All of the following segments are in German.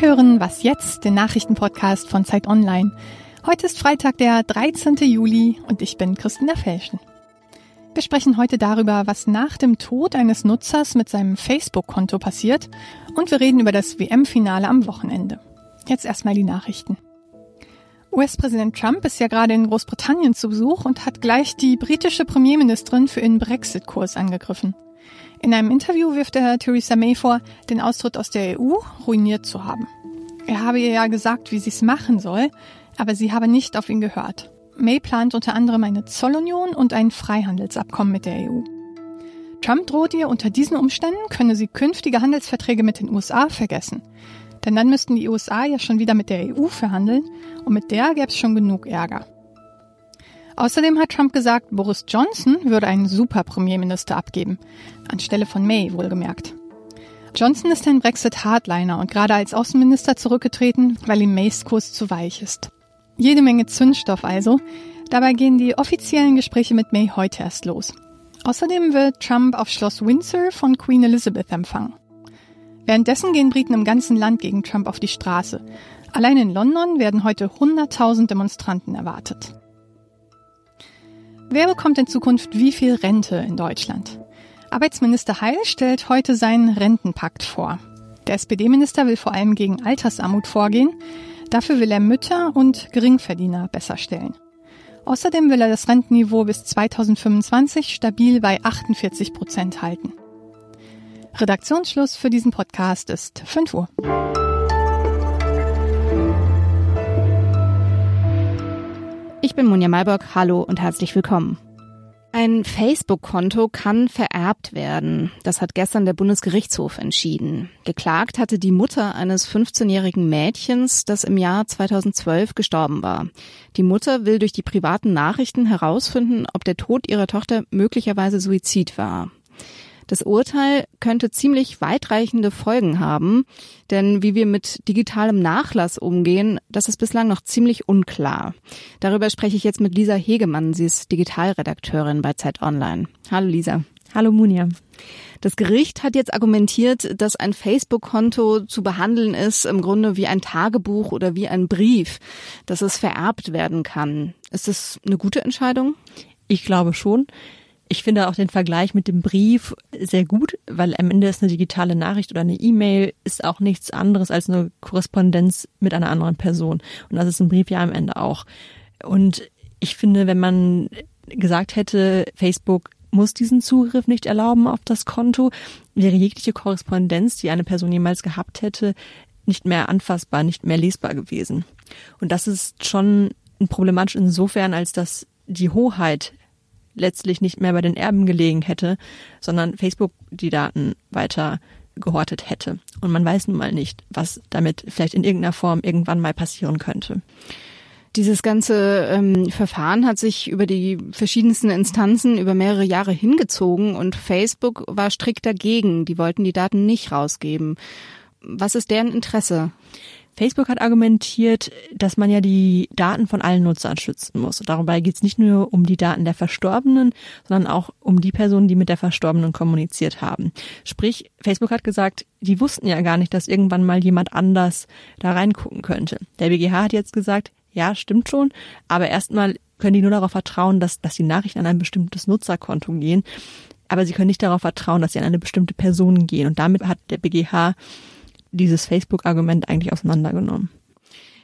Hören Was jetzt, den Nachrichtenpodcast von Zeit Online. Heute ist Freitag, der 13. Juli und ich bin Christina Felschen. Wir sprechen heute darüber, was nach dem Tod eines Nutzers mit seinem Facebook-Konto passiert und wir reden über das WM-Finale am Wochenende. Jetzt erstmal die Nachrichten. US-Präsident Trump ist ja gerade in Großbritannien zu Besuch und hat gleich die britische Premierministerin für ihren Brexit-Kurs angegriffen. In einem Interview wirft er Theresa May vor, den Austritt aus der EU ruiniert zu haben. Er habe ihr ja gesagt, wie sie es machen soll, aber sie habe nicht auf ihn gehört. May plant unter anderem eine Zollunion und ein Freihandelsabkommen mit der EU. Trump droht ihr, unter diesen Umständen könne sie künftige Handelsverträge mit den USA vergessen. Denn dann müssten die USA ja schon wieder mit der EU verhandeln und mit der gäbe es schon genug Ärger. Außerdem hat Trump gesagt, Boris Johnson würde einen super Premierminister abgeben, anstelle von May wohlgemerkt. Johnson ist ein Brexit-Hardliner und gerade als Außenminister zurückgetreten, weil ihm Mays Kurs zu weich ist. Jede Menge Zündstoff also. Dabei gehen die offiziellen Gespräche mit May heute erst los. Außerdem wird Trump auf Schloss Windsor von Queen Elizabeth empfangen. Währenddessen gehen Briten im ganzen Land gegen Trump auf die Straße. Allein in London werden heute 100.000 Demonstranten erwartet. Wer bekommt in Zukunft wie viel Rente in Deutschland? Arbeitsminister Heil stellt heute seinen Rentenpakt vor. Der SPD-Minister will vor allem gegen Altersarmut vorgehen. Dafür will er Mütter und Geringverdiener besser stellen. Außerdem will er das Rentenniveau bis 2025 stabil bei 48 Prozent halten. Redaktionsschluss für diesen Podcast ist 5 Uhr. Ich bin Monja Malbock. Hallo und herzlich willkommen. Ein Facebook-Konto kann vererbt werden. Das hat gestern der Bundesgerichtshof entschieden. Geklagt hatte die Mutter eines 15-jährigen Mädchens, das im Jahr 2012 gestorben war. Die Mutter will durch die privaten Nachrichten herausfinden, ob der Tod ihrer Tochter möglicherweise Suizid war. Das Urteil könnte ziemlich weitreichende Folgen haben, denn wie wir mit digitalem Nachlass umgehen, das ist bislang noch ziemlich unklar. Darüber spreche ich jetzt mit Lisa Hegemann. Sie ist Digitalredakteurin bei Zeit Online. Hallo Lisa. Hallo Munja. Das Gericht hat jetzt argumentiert, dass ein Facebook-Konto zu behandeln ist im Grunde wie ein Tagebuch oder wie ein Brief, dass es vererbt werden kann. Ist das eine gute Entscheidung? Ich glaube schon. Ich finde auch den Vergleich mit dem Brief sehr gut, weil am Ende ist eine digitale Nachricht oder eine E-Mail ist auch nichts anderes als eine Korrespondenz mit einer anderen Person. Und das ist ein Brief ja am Ende auch. Und ich finde, wenn man gesagt hätte, Facebook muss diesen Zugriff nicht erlauben auf das Konto, wäre jegliche Korrespondenz, die eine Person jemals gehabt hätte, nicht mehr anfassbar, nicht mehr lesbar gewesen. Und das ist schon problematisch insofern, als dass die Hoheit letztlich nicht mehr bei den Erben gelegen hätte, sondern Facebook die Daten weiter gehortet hätte. Und man weiß nun mal nicht, was damit vielleicht in irgendeiner Form irgendwann mal passieren könnte. Dieses ganze ähm, Verfahren hat sich über die verschiedensten Instanzen über mehrere Jahre hingezogen und Facebook war strikt dagegen. Die wollten die Daten nicht rausgeben. Was ist deren Interesse? Facebook hat argumentiert, dass man ja die Daten von allen Nutzern schützen muss. Dabei geht es nicht nur um die Daten der Verstorbenen, sondern auch um die Personen, die mit der Verstorbenen kommuniziert haben. Sprich, Facebook hat gesagt, die wussten ja gar nicht, dass irgendwann mal jemand anders da reingucken könnte. Der BGH hat jetzt gesagt, ja, stimmt schon, aber erstmal können die nur darauf vertrauen, dass, dass die Nachrichten an ein bestimmtes Nutzerkonto gehen. Aber sie können nicht darauf vertrauen, dass sie an eine bestimmte Person gehen. Und damit hat der BGH dieses Facebook-Argument eigentlich auseinandergenommen.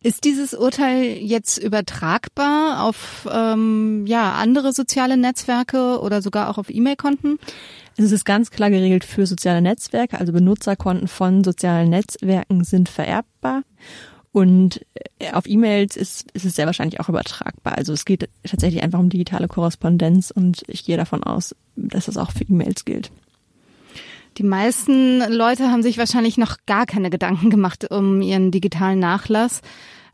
Ist dieses Urteil jetzt übertragbar auf ähm, ja andere soziale Netzwerke oder sogar auch auf E-Mail-Konten? Es ist ganz klar geregelt für soziale Netzwerke, also Benutzerkonten von sozialen Netzwerken sind vererbbar. Und äh, auf E-Mails ist, ist es sehr wahrscheinlich auch übertragbar. Also es geht tatsächlich einfach um digitale Korrespondenz und ich gehe davon aus, dass das auch für E-Mails gilt. Die meisten Leute haben sich wahrscheinlich noch gar keine Gedanken gemacht um ihren digitalen Nachlass.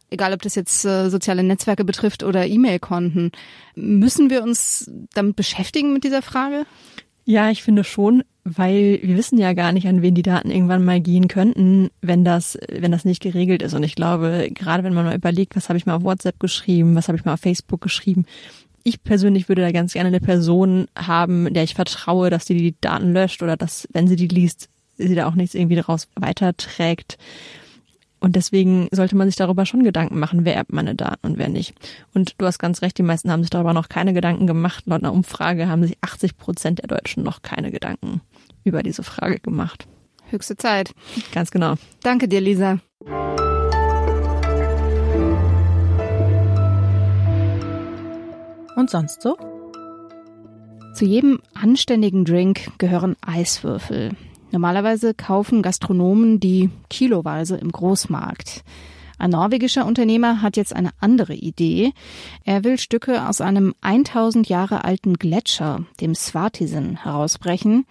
Egal, ob das jetzt äh, soziale Netzwerke betrifft oder E-Mail-Konten. Müssen wir uns damit beschäftigen mit dieser Frage? Ja, ich finde schon, weil wir wissen ja gar nicht, an wen die Daten irgendwann mal gehen könnten, wenn das, wenn das nicht geregelt ist. Und ich glaube, gerade wenn man mal überlegt, was habe ich mal auf WhatsApp geschrieben, was habe ich mal auf Facebook geschrieben, ich persönlich würde da ganz gerne eine Person haben, der ich vertraue, dass die die Daten löscht oder dass, wenn sie die liest, sie da auch nichts irgendwie daraus weiterträgt. Und deswegen sollte man sich darüber schon Gedanken machen, wer erbt meine Daten und wer nicht. Und du hast ganz recht, die meisten haben sich darüber noch keine Gedanken gemacht. Laut einer Umfrage haben sich 80 Prozent der Deutschen noch keine Gedanken über diese Frage gemacht. Höchste Zeit. Ganz genau. Danke dir, Lisa. Und sonst so? Zu jedem anständigen Drink gehören Eiswürfel. Normalerweise kaufen Gastronomen die kiloweise im Großmarkt. Ein norwegischer Unternehmer hat jetzt eine andere Idee. Er will Stücke aus einem 1000 Jahre alten Gletscher, dem Swartisen, herausbrechen.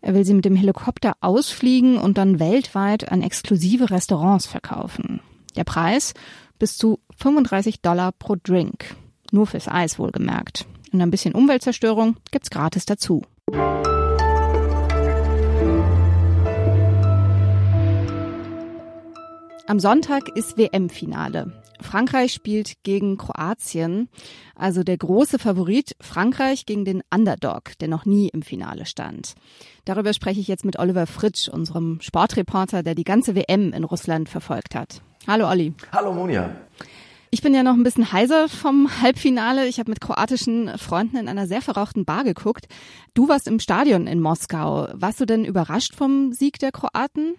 Er will sie mit dem Helikopter ausfliegen und dann weltweit an exklusive Restaurants verkaufen. Der Preis bis zu 35 Dollar pro Drink. Nur fürs Eis wohlgemerkt. Und ein bisschen Umweltzerstörung gibt's gratis dazu. Am Sonntag ist WM-Finale. Frankreich spielt gegen Kroatien, also der große Favorit Frankreich gegen den Underdog, der noch nie im Finale stand. Darüber spreche ich jetzt mit Oliver Fritsch, unserem Sportreporter, der die ganze WM in Russland verfolgt hat. Hallo Olli. Hallo Monja. Ich bin ja noch ein bisschen heiser vom Halbfinale. Ich habe mit kroatischen Freunden in einer sehr verrauchten Bar geguckt. Du warst im Stadion in Moskau. Warst du denn überrascht vom Sieg der Kroaten?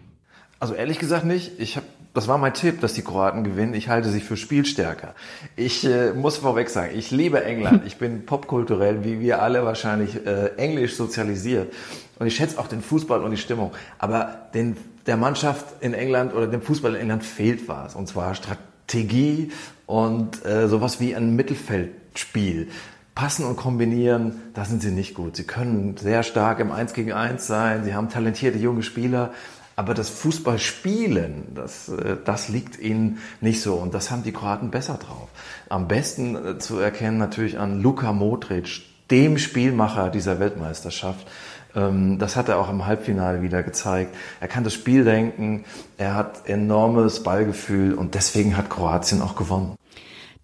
Also ehrlich gesagt nicht. Ich habe das war mein Tipp, dass die Kroaten gewinnen. Ich halte sie für spielstärker. Ich äh, muss vorweg sagen, ich liebe England. Ich bin popkulturell, wie wir alle wahrscheinlich, äh, englisch sozialisiert. Und ich schätze auch den Fußball und die Stimmung. Aber den, der Mannschaft in England oder dem Fußball in England fehlt was. Und zwar Strategie und äh, sowas wie ein Mittelfeldspiel. Passen und kombinieren, da sind sie nicht gut. Sie können sehr stark im Eins gegen Eins sein. Sie haben talentierte junge Spieler. Aber das Fußballspielen, das, äh, das liegt ihnen nicht so. Und das haben die Kroaten besser drauf. Am besten äh, zu erkennen natürlich an Luka Modric, dem Spielmacher dieser Weltmeisterschaft. Ähm, das hat er auch im Halbfinale wieder gezeigt. Er kann das Spiel denken, er hat enormes Ballgefühl und deswegen hat Kroatien auch gewonnen.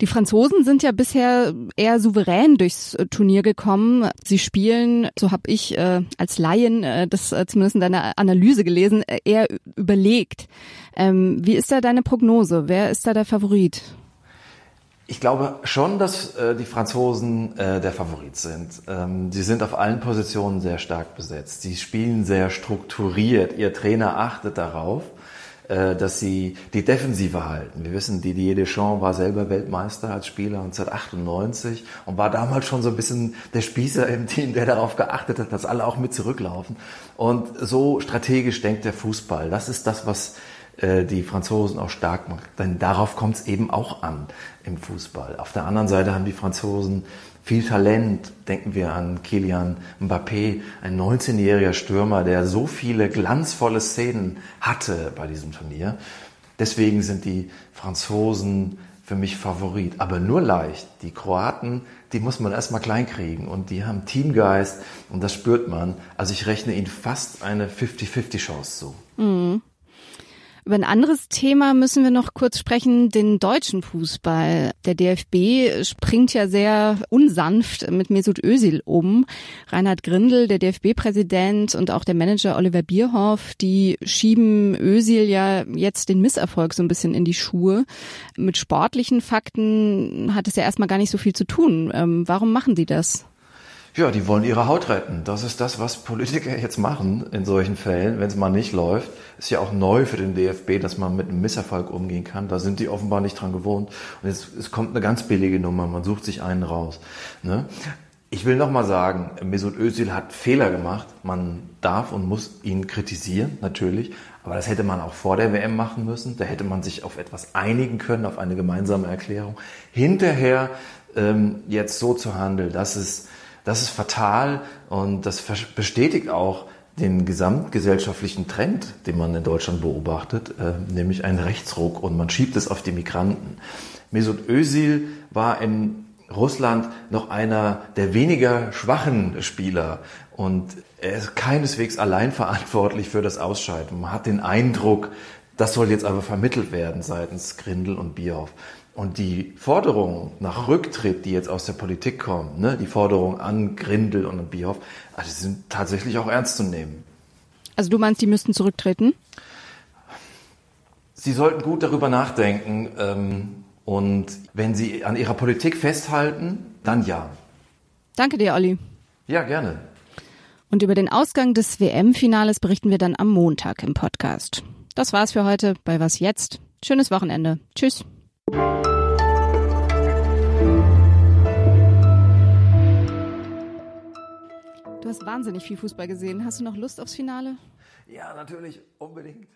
Die Franzosen sind ja bisher eher souverän durchs äh, Turnier gekommen. Sie spielen, so habe ich äh, als Laien äh, das äh, zumindest in deiner Analyse gelesen, äh, eher überlegt. Ähm, wie ist da deine Prognose? Wer ist da der Favorit? Ich glaube schon, dass äh, die Franzosen äh, der Favorit sind. Ähm, sie sind auf allen Positionen sehr stark besetzt. Sie spielen sehr strukturiert. Ihr Trainer achtet darauf. Äh, dass sie die Defensive halten. Wir wissen, Didier Deschamps war selber Weltmeister als Spieler 1998 und war damals schon so ein bisschen der Spießer im Team, der darauf geachtet hat, dass alle auch mit zurücklaufen. Und so strategisch denkt der Fußball. Das ist das, was die Franzosen auch stark macht. Denn darauf kommt es eben auch an im Fußball. Auf der anderen Seite haben die Franzosen viel Talent. Denken wir an Kilian Mbappé, ein 19-jähriger Stürmer, der so viele glanzvolle Szenen hatte bei diesem Turnier. Deswegen sind die Franzosen für mich Favorit, aber nur leicht. Die Kroaten, die muss man erstmal kleinkriegen und die haben Teamgeist und das spürt man. Also ich rechne ihnen fast eine 50-50 Chance zu. Mhm. Über ein anderes Thema müssen wir noch kurz sprechen, den deutschen Fußball. Der DFB springt ja sehr unsanft mit Mesut Özil um. Reinhard Grindel, der DFB-Präsident und auch der Manager Oliver Bierhoff, die schieben Özil ja jetzt den Misserfolg so ein bisschen in die Schuhe. Mit sportlichen Fakten hat es ja erstmal gar nicht so viel zu tun. Ähm, warum machen die das? Ja, die wollen ihre Haut retten. Das ist das, was Politiker jetzt machen in solchen Fällen, wenn es mal nicht läuft. Ist ja auch neu für den DFB, dass man mit einem Misserfolg umgehen kann. Da sind die offenbar nicht dran gewohnt. Und jetzt es kommt eine ganz billige Nummer. Man sucht sich einen raus. Ne? Ich will noch mal sagen, Mesut Özil hat Fehler gemacht. Man darf und muss ihn kritisieren, natürlich. Aber das hätte man auch vor der WM machen müssen. Da hätte man sich auf etwas einigen können, auf eine gemeinsame Erklärung. Hinterher ähm, jetzt so zu handeln, dass es das ist fatal und das bestätigt auch den gesamtgesellschaftlichen Trend, den man in Deutschland beobachtet, äh, nämlich einen Rechtsruck und man schiebt es auf die Migranten. Mesut Özil war in Russland noch einer der weniger schwachen Spieler und er ist keineswegs allein verantwortlich für das Ausscheiden. Man hat den Eindruck, das soll jetzt aber vermittelt werden seitens Grindel und Bierhoff. Und die Forderungen nach Rücktritt, die jetzt aus der Politik kommen, ne, die Forderungen an Grindel und an Bierhoff, also sind tatsächlich auch ernst zu nehmen. Also du meinst, die müssten zurücktreten? Sie sollten gut darüber nachdenken ähm, und wenn Sie an Ihrer Politik festhalten, dann ja. Danke dir, Olli. Ja, gerne. Und über den Ausgang des WM-Finales berichten wir dann am Montag im Podcast. Das war's für heute bei Was jetzt? Schönes Wochenende. Tschüss. Du hast wahnsinnig viel Fußball gesehen. Hast du noch Lust aufs Finale? Ja, natürlich, unbedingt.